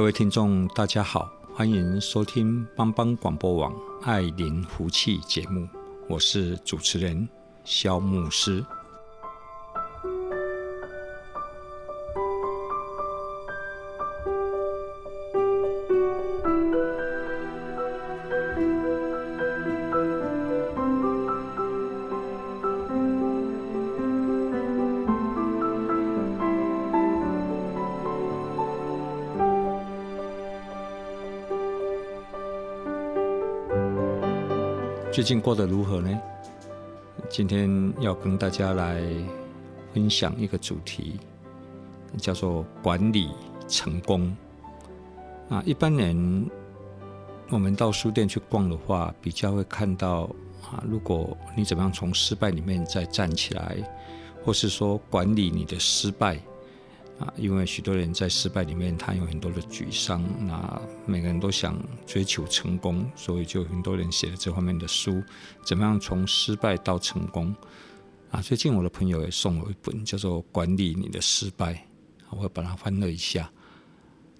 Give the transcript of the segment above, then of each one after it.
各位听众，大家好，欢迎收听帮帮广播网《爱灵福气》节目，我是主持人肖牧师。最近过得如何呢？今天要跟大家来分享一个主题，叫做管理成功。啊，一般人我们到书店去逛的话，比较会看到啊，如果你怎么样从失败里面再站起来，或是说管理你的失败。啊，因为许多人在失败里面，他有很多的沮丧。那每个人都想追求成功，所以就很多人写了这方面的书，怎么样从失败到成功？啊，最近我的朋友也送我一本叫做《管理你的失败》，我会把它翻了一下。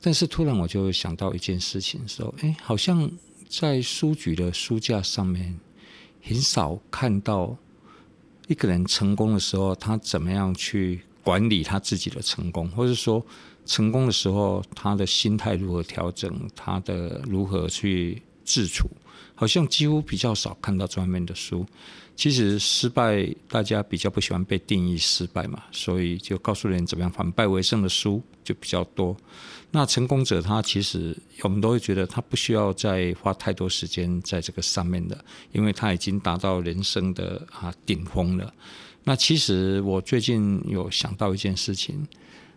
但是突然我就想到一件事情，说，哎，好像在书局的书架上面，很少看到一个人成功的时候，他怎么样去。管理他自己的成功，或者说成功的时候，他的心态如何调整，他的如何去自处，好像几乎比较少看到这方面的书。其实失败，大家比较不喜欢被定义失败嘛，所以就告诉人怎么样反败为胜的书就比较多。那成功者他其实我们都会觉得他不需要再花太多时间在这个上面的，因为他已经达到人生的啊顶峰了。那其实我最近有想到一件事情：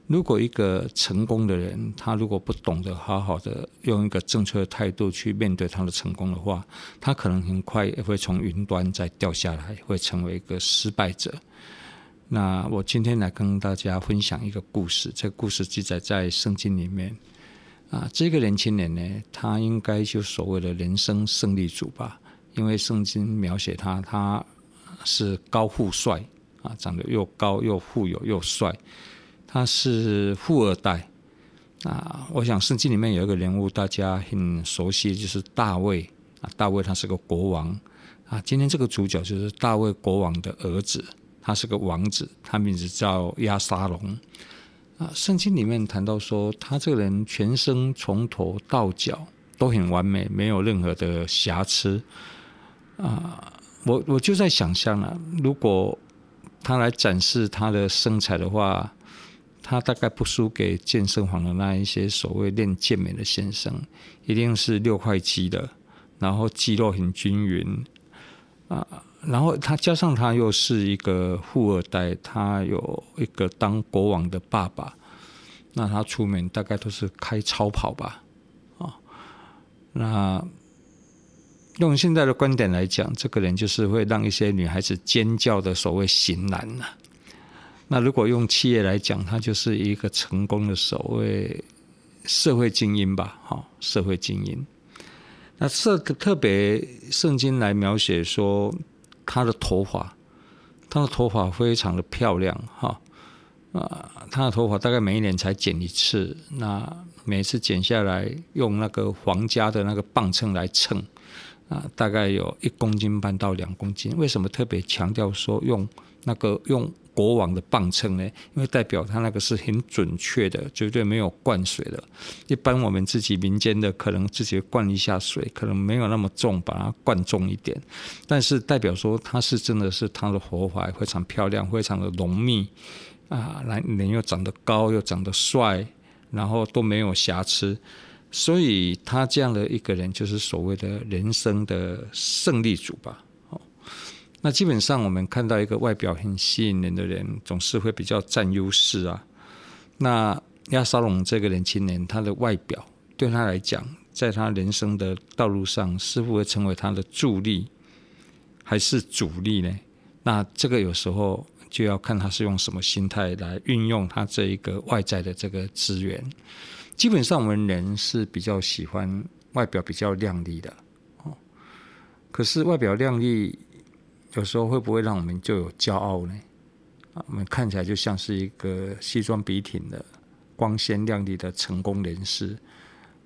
如果一个成功的人，他如果不懂得好好的用一个正确的态度去面对他的成功的话，他可能很快也会从云端再掉下来，会成为一个失败者。那我今天来跟大家分享一个故事，这个故事记载在圣经里面。啊，这个年轻人呢，他应该就所谓的人生胜利组吧，因为圣经描写他，他是高富帅。啊，长得又高又富有又帅，他是富二代啊！我想圣经里面有一个人物大家很熟悉，就是大卫啊。大卫他是个国王啊。今天这个主角就是大卫国王的儿子，他是个王子，他名字叫亚沙龙啊。圣经里面谈到说，他这个人全身从头到脚都很完美，没有任何的瑕疵啊。我我就在想象了，如果他来展示他的身材的话，他大概不输给健身房的那一些所谓练健美的先生，一定是六块肌的，然后肌肉很均匀啊，然后他加上他又是一个富二代，他有一个当国王的爸爸，那他出门大概都是开超跑吧，啊，那。用现在的观点来讲，这个人就是会让一些女孩子尖叫的所谓型男呐。那如果用企业来讲，他就是一个成功的所谓社会精英吧，哈，社会精英。那这个特别圣经来描写说，他的头发，他的头发非常的漂亮，哈啊，他的头发大概每一年才剪一次，那每次剪下来用那个皇家的那个磅秤来称。大概有一公斤半到两公斤。为什么特别强调说用那个用国王的磅秤呢？因为代表他那个是很准确的，绝对没有灌水的。一般我们自己民间的可能自己灌一下水，可能没有那么重，把它灌重一点。但是代表说他是真的是他的活怀非常漂亮，非常的浓密啊，来人又长得高又长得帅，然后都没有瑕疵。所以他这样的一个人，就是所谓的人生的胜利组吧。哦，那基本上我们看到一个外表很吸引人的人，总是会比较占优势啊。那亚沙龙这个年轻人，他的外表对他来讲，在他人生的道路上，是否会成为他的助力，还是阻力呢？那这个有时候就要看他是用什么心态来运用他这一个外在的这个资源。基本上，我们人是比较喜欢外表比较亮丽的哦。可是，外表亮丽有时候会不会让我们就有骄傲呢？啊，我们看起来就像是一个西装笔挺的、光鲜亮丽的成功人士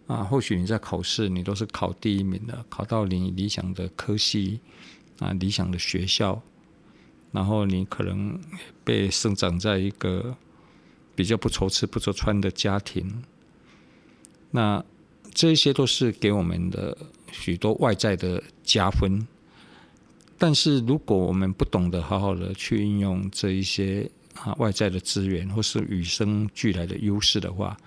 啊。或许你在考试，你都是考第一名的，考到你理想的科系啊，理想的学校，然后你可能被生长在一个比较不愁吃不愁穿的家庭。那这些都是给我们的许多外在的加分，但是如果我们不懂得好好的去运用这一些啊外在的资源，或是与生俱来的优势的话，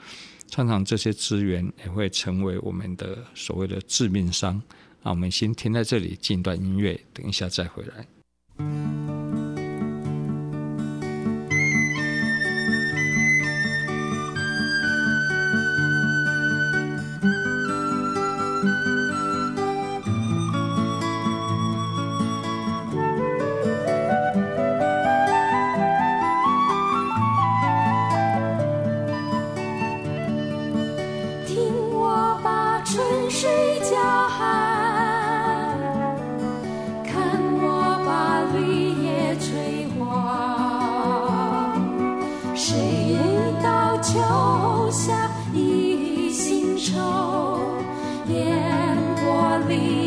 常常这些资源也会成为我们的所谓的致命伤。啊，我们先停在这里，进一段音乐，等一下再回来。留下一心愁，烟波里。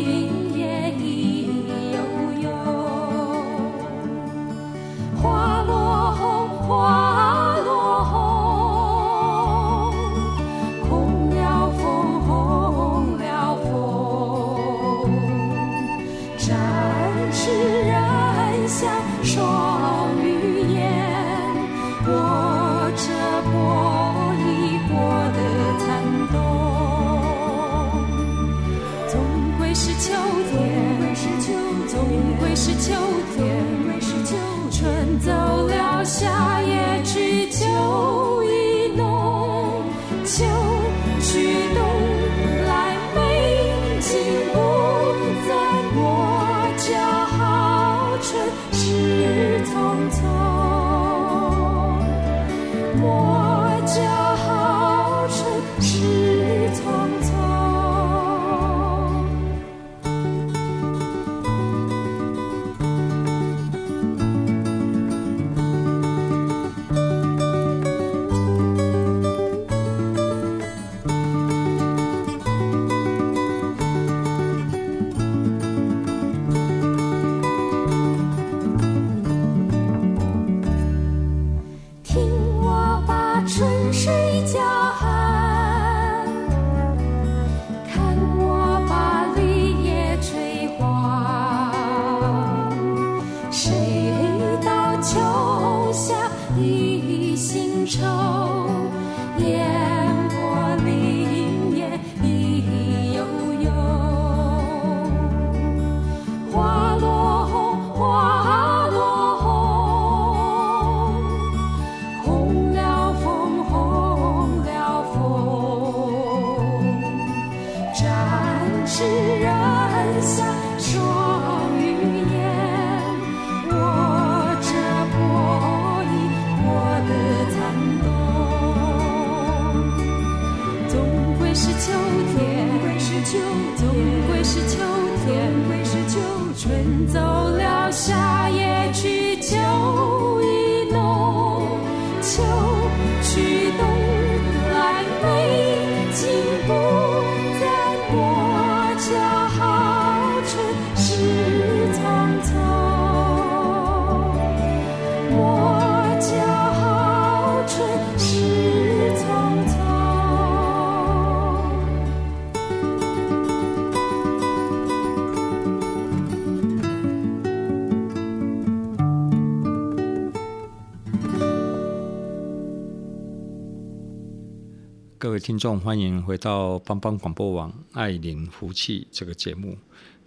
各位听众，欢迎回到帮帮广播网爱邻福气这个节目。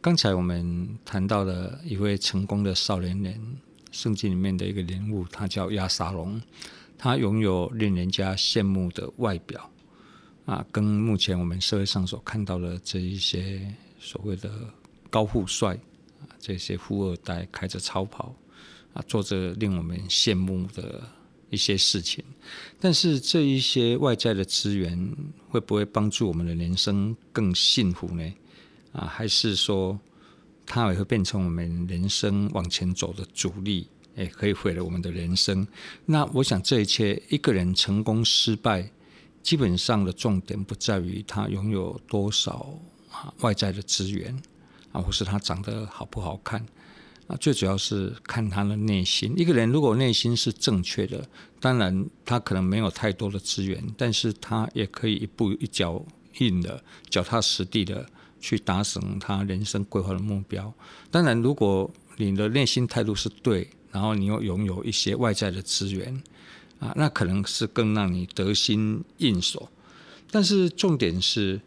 刚才我们谈到了一位成功的少年人，圣经里面的一个人物，他叫亚沙龙，他拥有令人家羡慕的外表啊，跟目前我们社会上所看到的这一些所谓的高富帅啊，这些富二代开着超跑啊，做着令我们羡慕的一些事情，但是这一些外在的资源会不会帮助我们的人生更幸福呢？啊，还是说它也会变成我们人生往前走的阻力，也可以毁了我们的人生。那我想，这一切一个人成功失败，基本上的重点不在于他拥有多少啊外在的资源啊，或是他长得好不好看啊，最主要是看他的内心。一个人如果内心是正确的，当然他可能没有太多的资源，但是他也可以一步一脚印的、脚踏实地的。去达成他人生规划的目标。当然，如果你的内心态度是对，然后你又拥有一些外在的资源，啊，那可能是更让你得心应手。但是重点是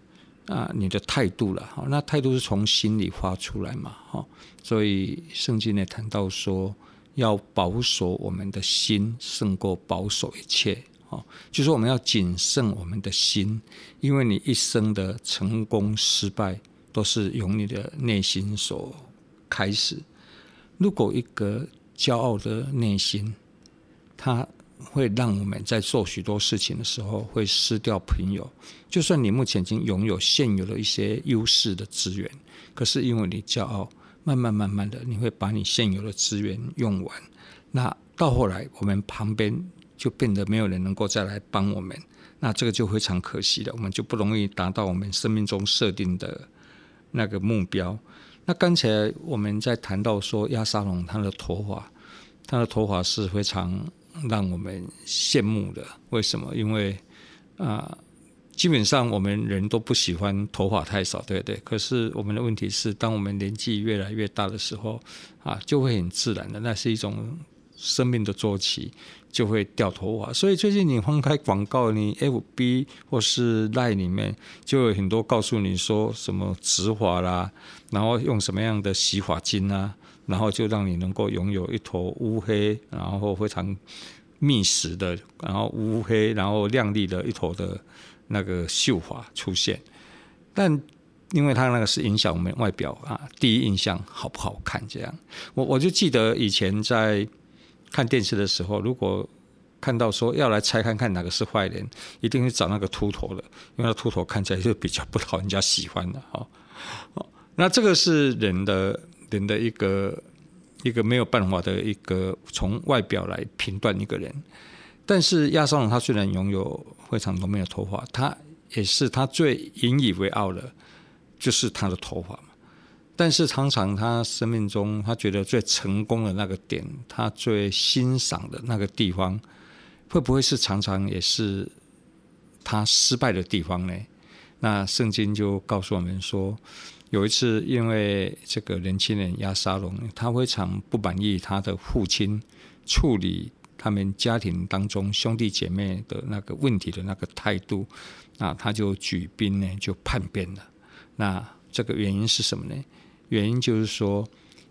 啊，你的态度了。好，那态度是从心里发出来嘛。好，所以圣经也谈到说，要保守我们的心，胜过保守一切。哦，就是我们要谨慎我们的心，因为你一生的成功失败都是由你的内心所开始。如果一个骄傲的内心，他会让我们在做许多事情的时候会失掉朋友。就算你目前已经拥有现有的一些优势的资源，可是因为你骄傲，慢慢慢慢的，你会把你现有的资源用完。那到后来，我们旁边。就变得没有人能够再来帮我们，那这个就非常可惜了，我们就不容易达到我们生命中设定的那个目标。那刚才我们在谈到说亚沙龙他的头发，他的头发是非常让我们羡慕的。为什么？因为啊、基本上我们人都不喜欢头发太少，对不对？可是我们的问题是，当我们年纪越来越大的时候啊，就会很自然的，那是一种。生命的周期就会掉头发，所以最近你翻开广告，你 FB 或是 Line 里面就有很多告诉你说什么植发啦，然后用什么样的洗发精啊，然后就让你能够拥有一头乌黑，然后非常密实的，然后乌黑，然后亮丽的一头的那个秀发出现。但因为它那个是影响我们外表啊，第一印象好不好看这样。我我就记得以前在。看电视的时候，如果看到说要来猜看看哪个是坏人，一定会找那个秃头的，因为那秃头看起来就比较不讨人家喜欢的哈。那这个是人的人的一个一个没有办法的一个从外表来评断一个人。但是押沙龙他虽然拥有非常浓密的头发，他也是他最引以为傲的，就是他的头发。但是常常他生命中，他觉得最成功的那个点，他最欣赏的那个地方，会不会是常常也是他失败的地方呢？那圣经就告诉我们说，有一次因为这个年轻人亚沙龙，他非常不满意他的父亲处理他们家庭当中兄弟姐妹的那个问题的那个态度，那他就举兵呢，就叛变了。那这个原因是什么呢？原因就是说，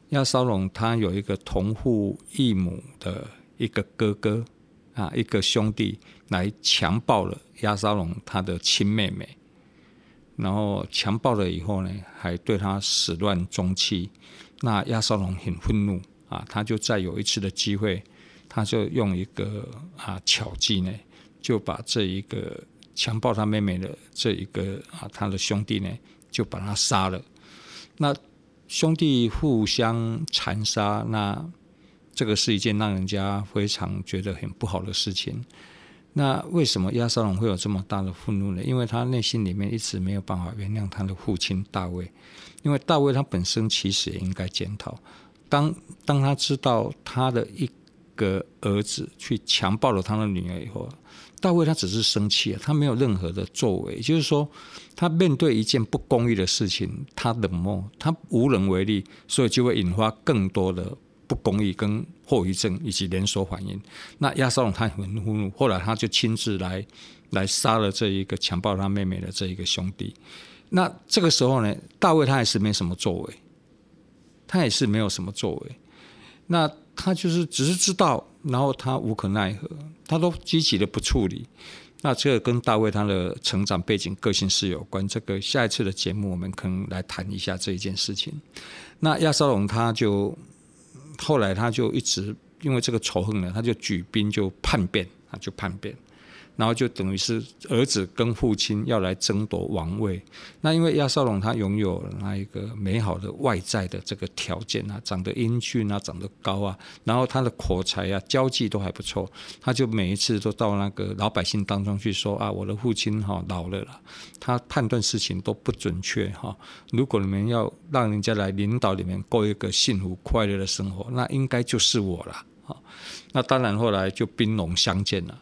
亚沙龙他有一个同父异母的一个哥哥啊，一个兄弟来强暴了亚沙龙他的亲妹妹，然后强暴了以后呢，还对他始乱终弃。那亚瑟龙很愤怒啊，他就再有一次的机会，他就用一个啊巧计呢，就把这一个强暴他妹妹的这一个啊他的兄弟呢，就把他杀了。那兄弟互相残杀，那这个是一件让人家非常觉得很不好的事情。那为什么亚沙龙会有这么大的愤怒呢？因为他内心里面一直没有办法原谅他的父亲大卫，因为大卫他本身其实也应该检讨。当当他知道他的一个儿子去强暴了他的女儿以后，大卫他只是生气，他没有任何的作为，就是说，他面对一件不公义的事情，他冷漠，他无能为力，所以就会引发更多的不公义跟后遗症以及连锁反应。那亚沙龙他很愤怒，后来他就亲自来来杀了这一个强暴他妹妹的这一个兄弟。那这个时候呢，大卫他还是没什么作为，他也是没有什么作为。那他就是只是知道，然后他无可奈何，他都积极的不处理。那这个跟大卫他的成长背景、个性是有关。这个下一次的节目我们可能来谈一下这一件事情。那亚沙龙他就后来他就一直因为这个仇恨呢，他就举兵就叛变啊，就叛变。然后就等于是儿子跟父亲要来争夺王位。那因为亚瑟龙他拥有那一个美好的外在的这个条件啊，长得英俊啊，长得高啊，然后他的口才啊，交际都还不错。他就每一次都到那个老百姓当中去说啊，我的父亲哈老了啦，他判断事情都不准确哈。如果你们要让人家来领导你们过一个幸福快乐的生活，那应该就是我了啊。那当然后来就兵戎相见了。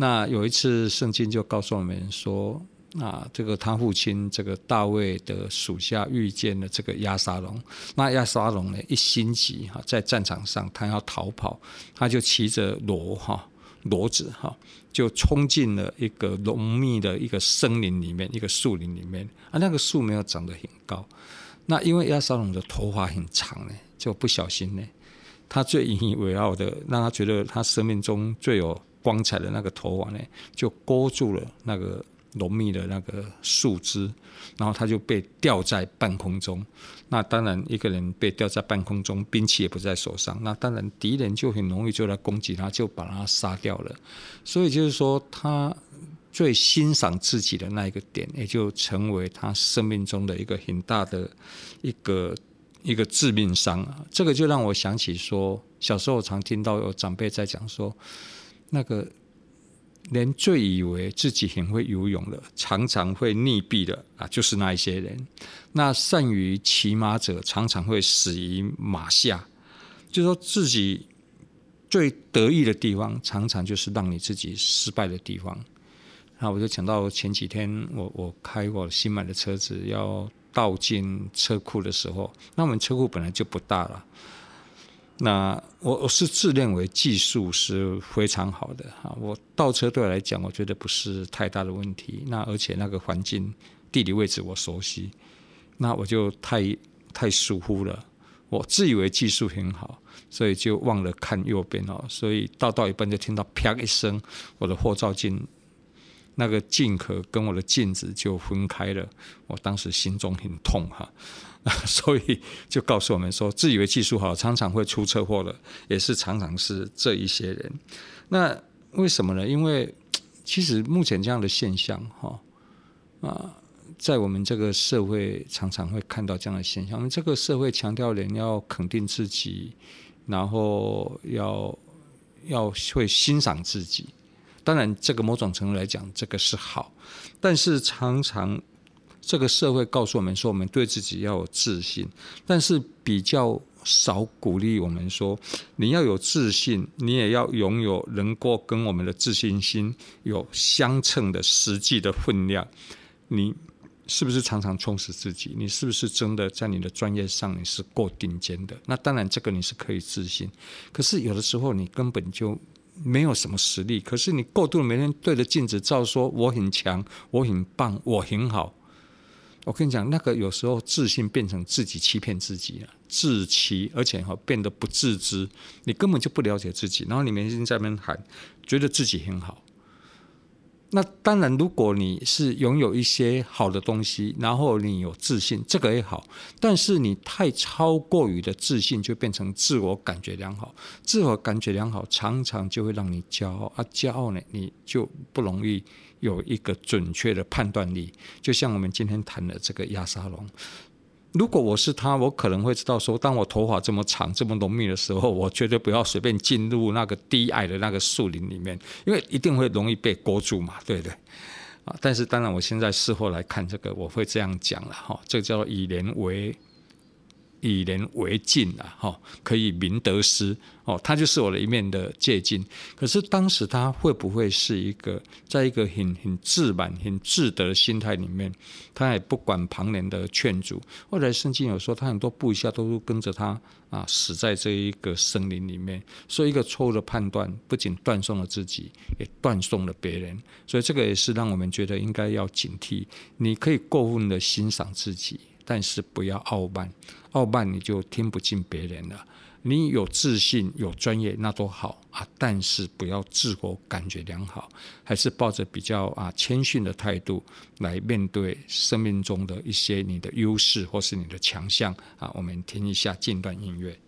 那有一次，圣经就告诉我们说，啊，这个他父亲这个大卫的属下遇见了这个亚沙龙，那亚沙龙呢一心急哈，在战场上他要逃跑，他就骑着骡哈骡子哈，就冲进了一个浓密的一个森林里面，一个树林里面啊，那个树没有长得很高，那因为亚沙龙的头发很长呢，就不小心呢，他最引以为傲的，让他觉得他生命中最有。光彩的那个头发呢，就勾住了那个浓密的那个树枝，然后他就被吊在半空中。那当然，一个人被吊在半空中，兵器也不在手上，那当然敌人就很容易就来攻击他，就把他杀掉了。所以就是说，他最欣赏自己的那一个点，也就成为他生命中的一个很大的一个一个致命伤啊。这个就让我想起说，小时候常听到有长辈在讲说。那个连最以为自己很会游泳的，常常会溺毙的啊，就是那一些人。那善于骑马者，常常会死于马下。就说自己最得意的地方，常常就是让你自己失败的地方。那我就想到前几天我，我我开我新买的车子要倒进车库的时候，那我们车库本来就不大了。那我我是自认为技术是非常好的哈，我倒车对我来讲，我觉得不是太大的问题。那而且那个环境地理位置我熟悉，那我就太太疏忽了。我自以为技术很好，所以就忘了看右边哦，所以倒到一半就听到啪一声，我的后照镜那个镜壳跟我的镜子就分开了。我当时心中很痛哈。所以就告诉我们说，自以为技术好，常常会出车祸的，也是常常是这一些人。那为什么呢？因为 其实目前这样的现象，哈啊，在我们这个社会常常会看到这样的现象。我们这个社会强调人要肯定自己，然后要要会欣赏自己。当然，这个某种程度来讲，这个是好，但是常常。这个社会告诉我们说，我们对自己要有自信，但是比较少鼓励我们说，你要有自信，你也要拥有能够跟我们的自信心有相称的实际的分量。你是不是常常充实自己？你是不是真的在你的专业上你是够顶尖的？那当然，这个你是可以自信。可是有的时候你根本就没有什么实力，可是你过度每天对着镜子照说，我很强，我很棒，我很好。我跟你讲，那个有时候自信变成自己欺骗自己了，自欺，而且哈变得不自知，你根本就不了解自己，然后你每天在那边喊，觉得自己很好。那当然，如果你是拥有一些好的东西，然后你有自信，这个也好。但是你太超过于的自信，就变成自我感觉良好。自我感觉良好，常常就会让你骄傲啊，骄傲呢，你就不容易有一个准确的判断力。就像我们今天谈的这个亚沙龙。如果我是他，我可能会知道说，当我头发这么长、这么浓密的时候，我绝对不要随便进入那个低矮的那个树林里面，因为一定会容易被勾住嘛，对不对？啊，但是当然，我现在事后来看这个，我会这样讲了哈，这叫做以人为以人为镜啊，哈，可以明得失哦，他就是我的一面的借镜。可是当时他会不会是一个在一个很很自满、很自得的心态里面，他也不管旁人的劝阻。后来圣经有说，他很多部下都跟着他啊，死在这一个森林里面。所以一个错误的判断，不仅断送了自己，也断送了别人。所以这个也是让我们觉得应该要警惕。你可以过分的欣赏自己。但是不要傲慢，傲慢你就听不进别人了。你有自信、有专业，那多好啊。但是不要自我感觉良好，还是抱着比较啊谦逊的态度来面对生命中的一些你的优势或是你的强项啊。我们听一下近段音乐。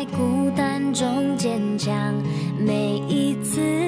在孤单中坚强，每一次。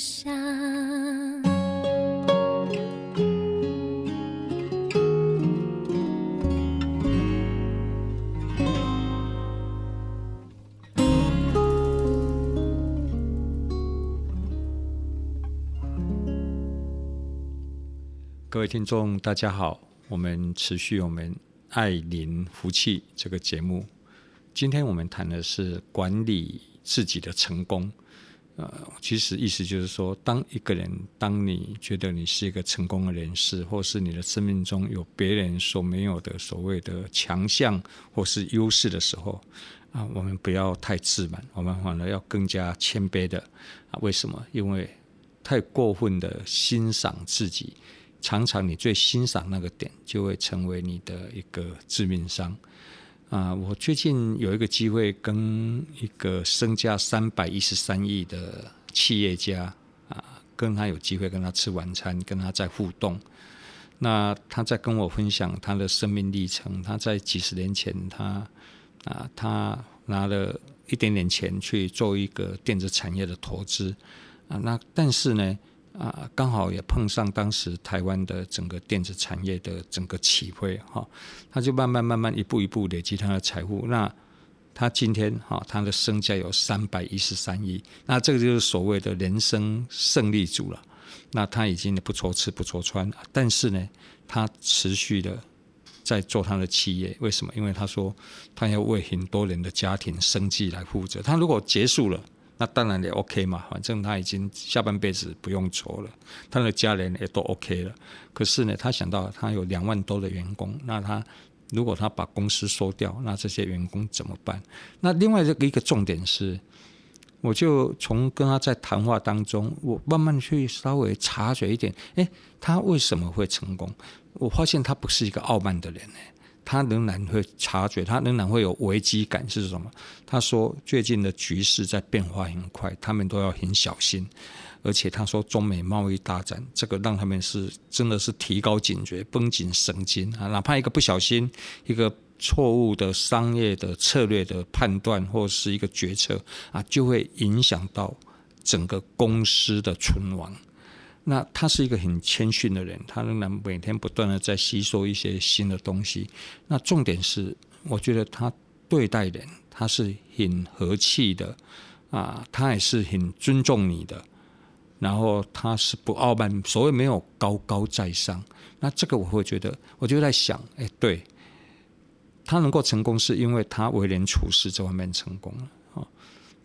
各位听众，大家好，我们持续我们爱邻福气这个节目。今天我们谈的是管理自己的成功。呃，其实意思就是说，当一个人，当你觉得你是一个成功的人士，或是你的生命中有别人所没有的所谓的强项或是优势的时候，啊，我们不要太自满，我们反而要更加谦卑的。啊，为什么？因为太过分的欣赏自己。常常你最欣赏那个点，就会成为你的一个致命伤。啊，我最近有一个机会跟一个身价三百一十三亿的企业家啊，跟他有机会跟他吃晚餐，跟他在互动。那他在跟我分享他的生命历程。他在几十年前，他啊，他拿了一点点钱去做一个电子产业的投资啊。那但是呢，啊，刚好也碰上当时台湾的整个电子产业的整个起飞哈，他就慢慢慢慢一步一步累积他的财富。那他今天哈，他的身价有三百一十三亿，那这个就是所谓的人生胜利组了。那他已经不愁吃不愁穿，但是呢，他持续的在做他的企业。为什么？因为他说他要为很多人的家庭生计来负责。他如果结束了，那当然也 OK 嘛，反正他已经下半辈子不用愁了，他的家人也都 OK 了。可是呢，他想到他有两万多的员工，那他如果他把公司收掉，那这些员工怎么办？那另外这一个重点是。我就从跟他在谈话当中，我慢慢去稍微察觉一点，诶，他为什么会成功？我发现他不是一个傲慢的人呢，他仍然会察觉，他仍然会有危机感是什么？他说最近的局势在变化很快，他们都要很小心，而且他说中美贸易大战，这个让他们是真的是提高警觉，绷紧神经啊，哪怕一个不小心，一个。错误的商业的策略的判断，或是一个决策啊，就会影响到整个公司的存亡。那他是一个很谦逊的人，他仍然每天不断的在吸收一些新的东西。那重点是，我觉得他对待人，他是很和气的啊，他也是很尊重你的。然后他是不傲慢，所谓没有高高在上。那这个我会觉得，我就在想，哎，对。他能够成功，是因为他为人处事这方面成功了啊。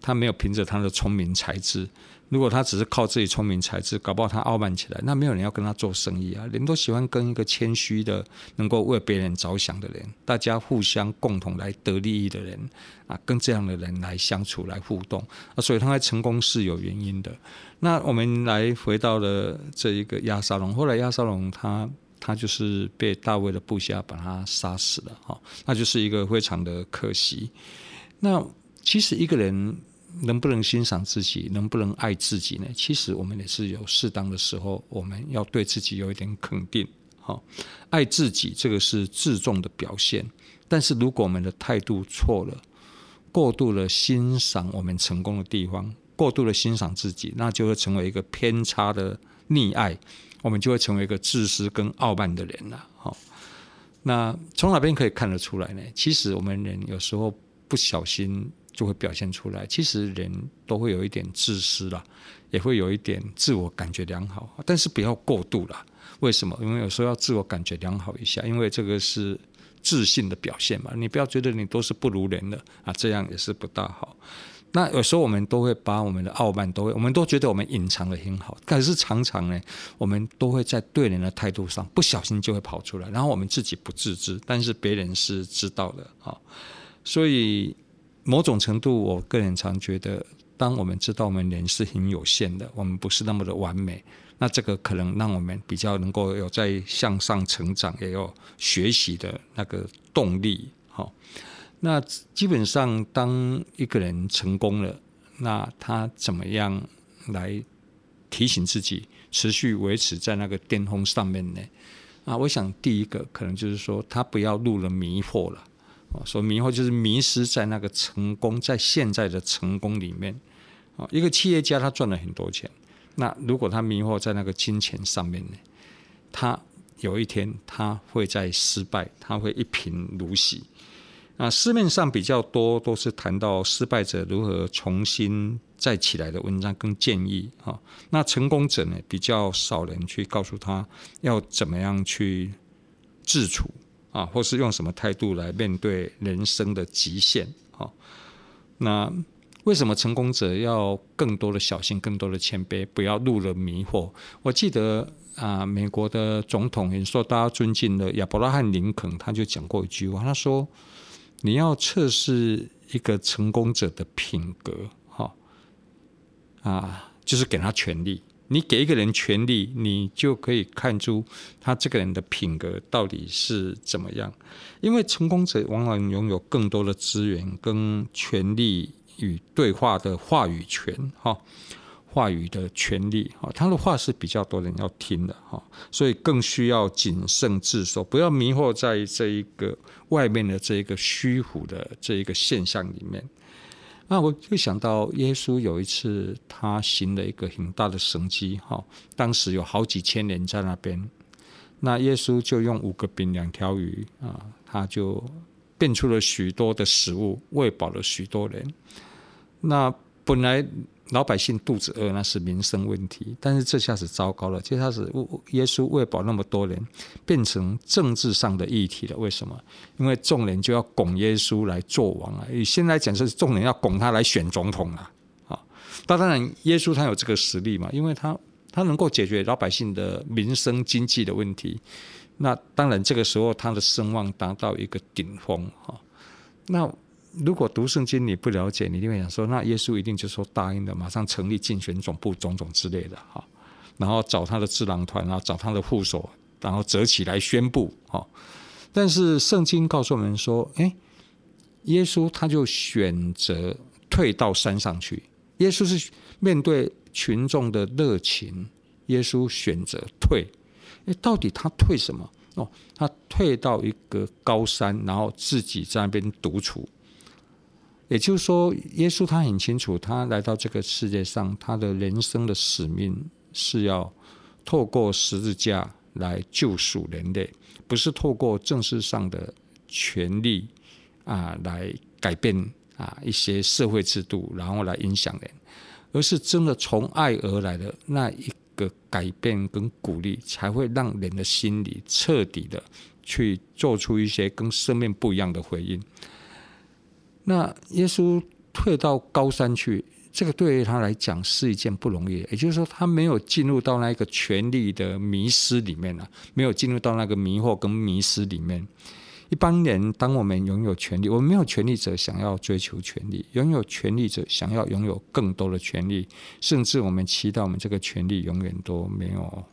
他没有凭着他的聪明才智。如果他只是靠自己聪明才智，搞不好他傲慢起来，那没有人要跟他做生意啊。人都喜欢跟一个谦虚的、能够为别人着想的人，大家互相共同来得利益的人啊，跟这样的人来相处、来互动啊。所以他会成功是有原因的。那我们来回到了这一个亚沙龙，后来亚沙龙他。他就是被大卫的部下把他杀死了，哈，那就是一个非常的可惜。那其实一个人能不能欣赏自己，能不能爱自己呢？其实我们也是有适当的时候，我们要对自己有一点肯定，哈，爱自己这个是自重的表现。但是如果我们的态度错了，过度的欣赏我们成功的地方，过度的欣赏自己，那就会成为一个偏差的溺爱。我们就会成为一个自私跟傲慢的人了。好，那从哪边可以看得出来呢？其实我们人有时候不小心就会表现出来。其实人都会有一点自私啦，也会有一点自我感觉良好，但是不要过度了。为什么？因为有时候要自我感觉良好一下，因为这个是自信的表现嘛。你不要觉得你都是不如人的啊，这样也是不大好。那有时候我们都会把我们的傲慢，都会，我们都觉得我们隐藏得很好，可是常常呢，我们都会在对人的态度上不小心就会跑出来，然后我们自己不自知，但是别人是知道的啊。所以某种程度，我个人常觉得，当我们知道我们人是很有限的，我们不是那么的完美，那这个可能让我们比较能够有在向上成长，也有学习的那个动力，好。那基本上，当一个人成功了，那他怎么样来提醒自己持续维持在那个巅峰上面呢？啊，我想第一个可能就是说，他不要入了迷惑了。啊，说迷惑就是迷失在那个成功，在现在的成功里面。啊，一个企业家他赚了很多钱，那如果他迷惑在那个金钱上面呢，他有一天他会在失败，他会一贫如洗。啊，市面上比较多都是谈到失败者如何重新再起来的文章跟建议啊。那成功者呢，比较少人去告诉他要怎么样去自处啊，或是用什么态度来面对人生的极限啊。那为什么成功者要更多的小心，更多的谦卑，不要入了迷惑？我记得啊，美国的总统也说大家尊敬的亚伯拉罕林肯，他就讲过一句话，他说。你要测试一个成功者的品格，哈啊，就是给他权力，你给一个人权力，你就可以看出他这个人的品格到底是怎么样。因为成功者往往拥有更多的资源跟权力与对话的话语权，哈，话语的权利，哈，他的话是比较多人要听的，哈，所以更需要谨慎自守，不要迷惑在这一个外面的这一个虚浮的这一个现象里面。那我就想到耶稣有一次，他行了一个很大的神迹，哈，当时有好几千人在那边，那耶稣就用五个饼两条鱼啊，他就变出了许多的食物，喂饱了许多人。那本来。老百姓肚子饿，那是民生问题。但是这下子糟糕了，这下子耶稣喂饱那么多人，变成政治上的议题了。为什么？因为众人就要拱耶稣来做王啊！以现在讲是众人要拱他来选总统了啊！当然，耶稣他有这个实力嘛，因为他他能够解决老百姓的民生经济的问题。那当然，这个时候他的声望达到一个顶峰哈。那。如果读圣经你不了解，你一定会想说，那耶稣一定就说答应了，马上成立竞选总部种种之类的哈，然后找他的智囊团，然后找他的副手，然后折起来宣布哈。但是圣经告诉我们说，哎，耶稣他就选择退到山上去。耶稣是面对群众的热情，耶稣选择退。哎，到底他退什么？哦，他退到一个高山，然后自己在那边独处。也就是说，耶稣他很清楚，他来到这个世界上，他的人生的使命是要透过十字架来救赎人类，不是透过政治上的权力啊来改变啊一些社会制度，然后来影响人，而是真的从爱而来的那一个改变跟鼓励，才会让人的心里彻底的去做出一些跟生命不一样的回应。那耶稣退到高山去，这个对于他来讲是一件不容易。也就是说，他没有进入到那个权力的迷失里面啊，没有进入到那个迷惑跟迷失里面。一般人，当我们拥有权力，我们没有权力者想要追求权力，拥有权力者想要拥有更多的权力，甚至我们期待我们这个权力永远都没有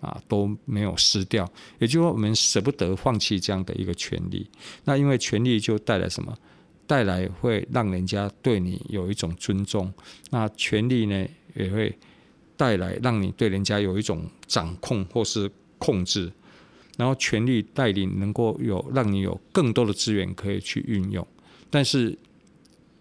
啊，都没有失掉。也就是说，我们舍不得放弃这样的一个权力。那因为权力就带来什么？带来会让人家对你有一种尊重，那权力呢也会带来让你对人家有一种掌控或是控制，然后权力带领能够有让你有更多的资源可以去运用。但是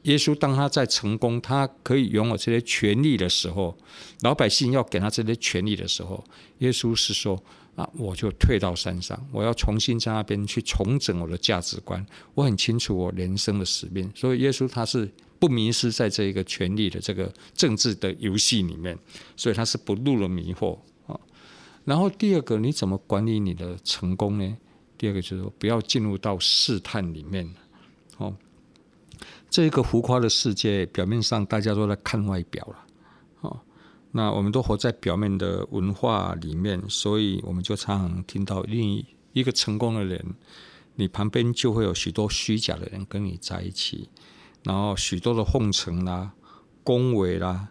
耶稣当他在成功，他可以拥有这些权力的时候，老百姓要给他这些权力的时候，耶稣是说。啊，我就退到山上，我要重新在那边去重整我的价值观。我很清楚我人生的使命，所以耶稣他是不迷失在这一个权力的这个政治的游戏里面，所以他是不入了迷惑啊。然后第二个，你怎么管理你的成功呢？第二个就是说，不要进入到试探里面。哦，这一个浮夸的世界，表面上大家都在看外表了。那我们都活在表面的文化里面，所以我们就常常听到另一个成功的人，你旁边就会有许多虚假的人跟你在一起，然后许多的奉承啦、恭维啦，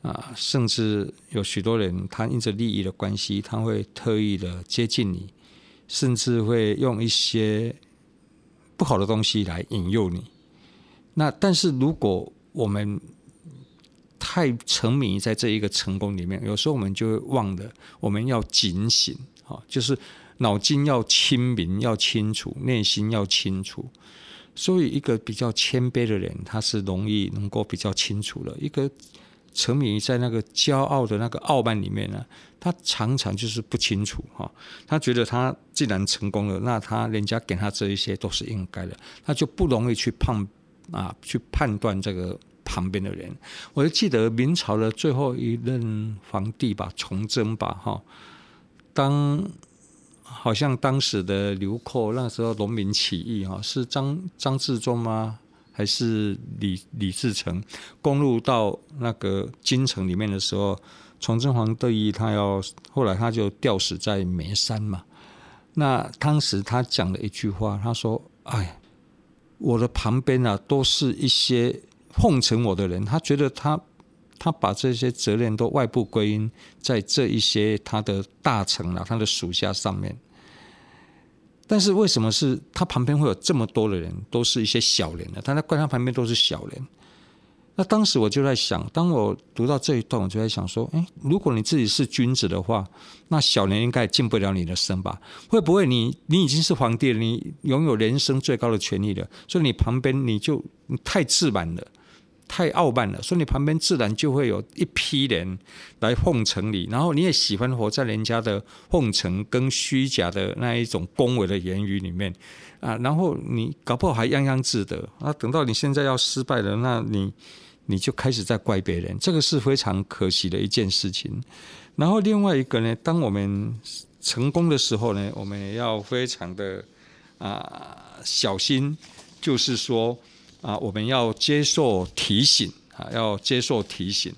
啊，甚至有许多人他因着利益的关系，他会特意的接近你，甚至会用一些不好的东西来引诱你。那但是如果我们太沉迷在这一个成功里面，有时候我们就会忘了，我们要警醒啊，就是脑筋要清明，要清楚，内心要清楚。所以，一个比较谦卑的人，他是容易能够比较清楚的。一个沉迷在那个骄傲的那个傲慢里面呢，他常常就是不清楚哈。他觉得他既然成功了，那他人家给他这一些都是应该的，他就不容易去判啊，去判断这个。旁边的人，我就记得明朝的最后一任皇帝吧，崇祯吧，哈，当好像当时的流寇，那时候农民起义，哈，是张张自忠吗？还是李李自成攻入到那个京城里面的时候，崇祯皇帝他要后来他就吊死在煤山嘛。那当时他讲了一句话，他说：“哎，我的旁边啊，都是一些。”奉承我的人，他觉得他他把这些责任都外部归因在这一些他的大臣啊，他的属下上面。但是为什么是他旁边会有这么多的人，都是一些小人呢？他在怪他旁边都是小人。那当时我就在想，当我读到这一段，我就在想说：诶，如果你自己是君子的话，那小人应该近不了你的身吧？会不会你你已经是皇帝了，你拥有人生最高的权利了，所以你旁边你就你太自满了，太傲慢了，所以你旁边自然就会有一批人来奉承你，然后你也喜欢活在人家的奉承跟虚假的那一种恭维的言语里面啊，然后你搞不好还洋洋自得啊，等到你现在要失败了，那你。你就开始在怪别人，这个是非常可惜的一件事情。然后另外一个呢，当我们成功的时候呢，我们也要非常的啊小心，就是说啊，我们要接受提醒啊，要接受提醒。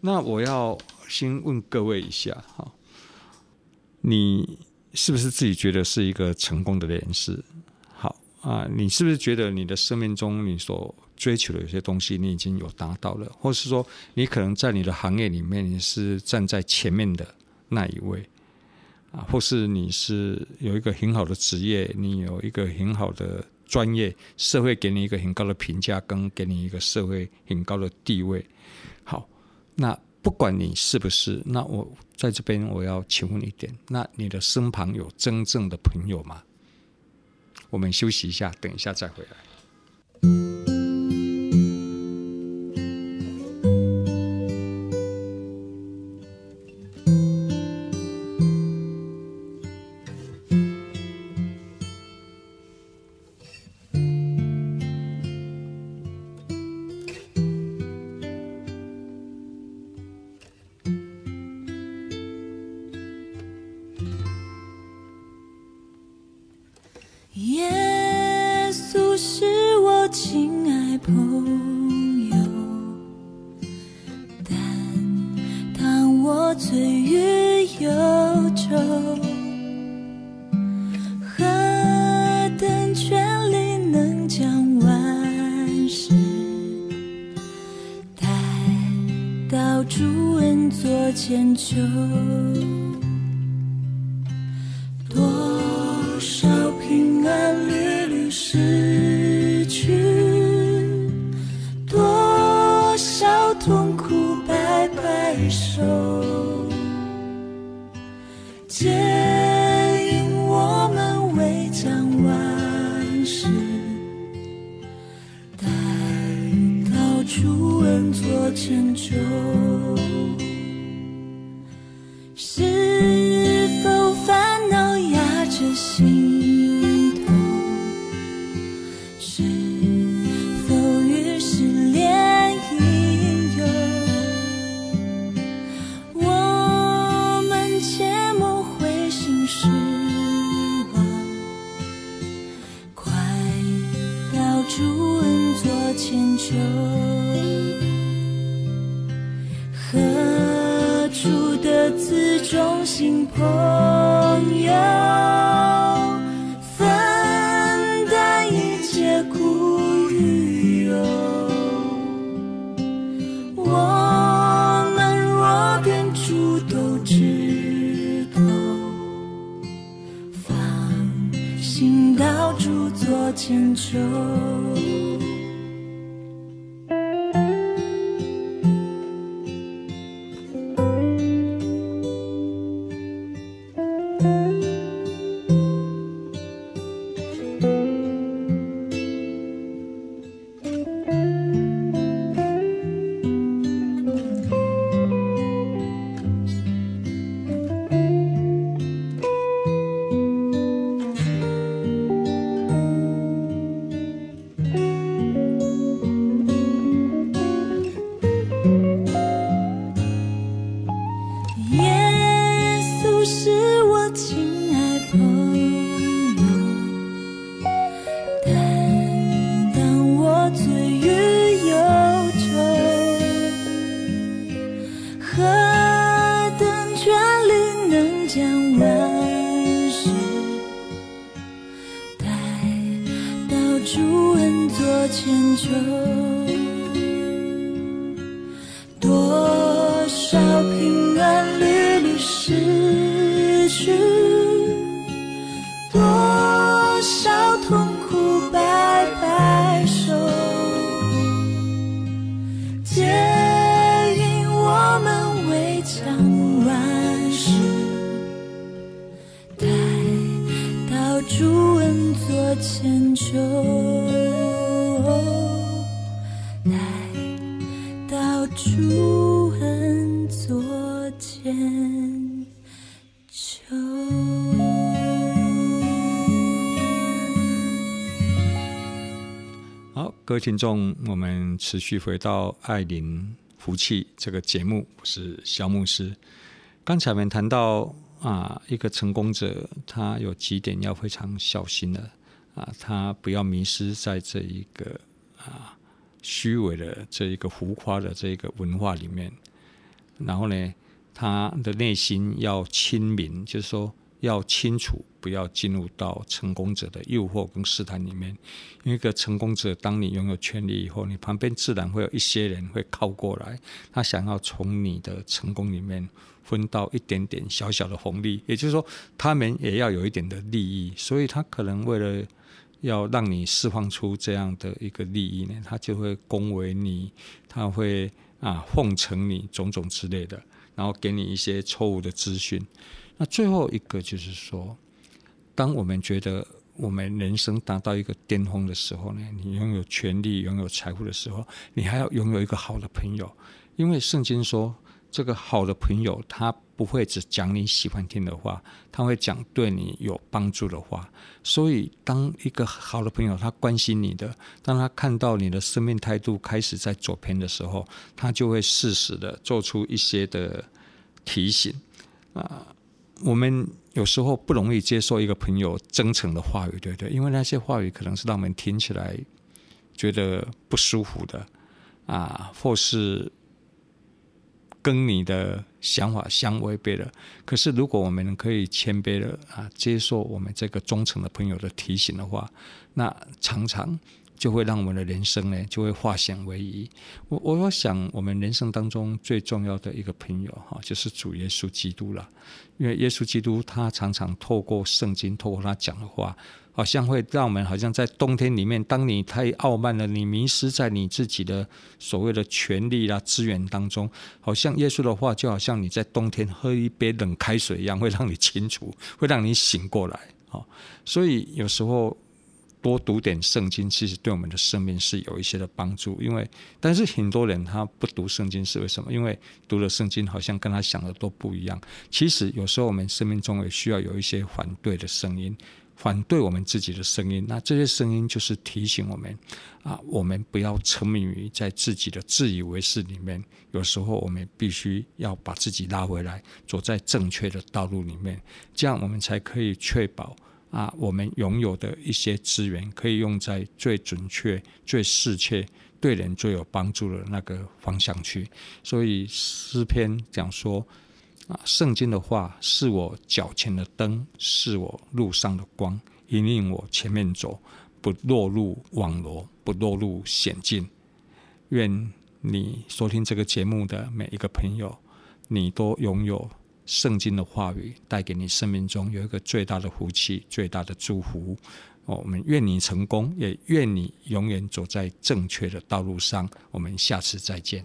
那我要先问各位一下哈，你是不是自己觉得是一个成功的人士？好啊，你是不是觉得你的生命中你所追求的有些东西，你已经有达到了，或是说，你可能在你的行业里面，你是站在前面的那一位，啊，或是你是有一个很好的职业，你有一个很好的专业，社会给你一个很高的评价，跟给你一个社会很高的地位。好，那不管你是不是，那我在这边我要请问一点，那你的身旁有真正的朋友吗？我们休息一下，等一下再回来。耶稣是我亲爱朋友，担当我罪与忧愁。何等权力能将万事带到主恩座前求。听众，我们持续回到爱邻福气这个节目，我是萧牧师。刚才我们谈到。啊，一个成功者，他有几点要非常小心的啊，他不要迷失在这一个啊虚伪的这一个浮夸的这一个文化里面。然后呢，他的内心要清明，就是说要清楚，不要进入到成功者的诱惑跟试探里面。因为一个成功者，当你拥有权力以后，你旁边自然会有一些人会靠过来，他想要从你的成功里面。分到一点点小小的红利，也就是说，他们也要有一点的利益，所以他可能为了要让你释放出这样的一个利益呢，他就会恭维你，他会啊奉承你种种之类的，然后给你一些错误的资讯。那最后一个就是说，当我们觉得我们人生达到一个巅峰的时候呢，你拥有权力、拥有财富的时候，你还要拥有一个好的朋友，因为圣经说。这个好的朋友，他不会只讲你喜欢听的话，他会讲对你有帮助的话。所以，当一个好的朋友他关心你的，当他看到你的生命态度开始在走偏的时候，他就会适时的做出一些的提醒。啊，我们有时候不容易接受一个朋友真诚的话语，对不对？因为那些话语可能是让我们听起来觉得不舒服的，啊，或是。跟你的想法相违背的，可是如果我们可以谦卑的啊接受我们这个忠诚的朋友的提醒的话，那常常就会让我们的人生呢就会化险为夷。我我想我们人生当中最重要的一个朋友哈，就是主耶稣基督了，因为耶稣基督他常常透过圣经，透过他讲的话。好像会让我们好像在冬天里面，当你太傲慢了，你迷失在你自己的所谓的权力啦、资源当中，好像耶稣的话就好像你在冬天喝一杯冷开水一样，会让你清楚，会让你醒过来。好，所以有时候多读点圣经，其实对我们的生命是有一些的帮助。因为，但是很多人他不读圣经是为什么？因为读了圣经好像跟他想的都不一样。其实有时候我们生命中也需要有一些反对的声音。反对我们自己的声音，那这些声音就是提醒我们啊，我们不要沉迷于在自己的自以为是里面。有时候我们必须要把自己拉回来，走在正确的道路里面，这样我们才可以确保啊，我们拥有的一些资源可以用在最准确、最适切、对人最有帮助的那个方向去。所以诗篇讲说。啊，圣经的话是我脚前的灯，是我路上的光，引领我前面走，不落入网罗，不落入险境。愿你收听这个节目的每一个朋友，你都拥有圣经的话语，带给你生命中有一个最大的福气、最大的祝福。我们愿你成功，也愿你永远走在正确的道路上。我们下次再见。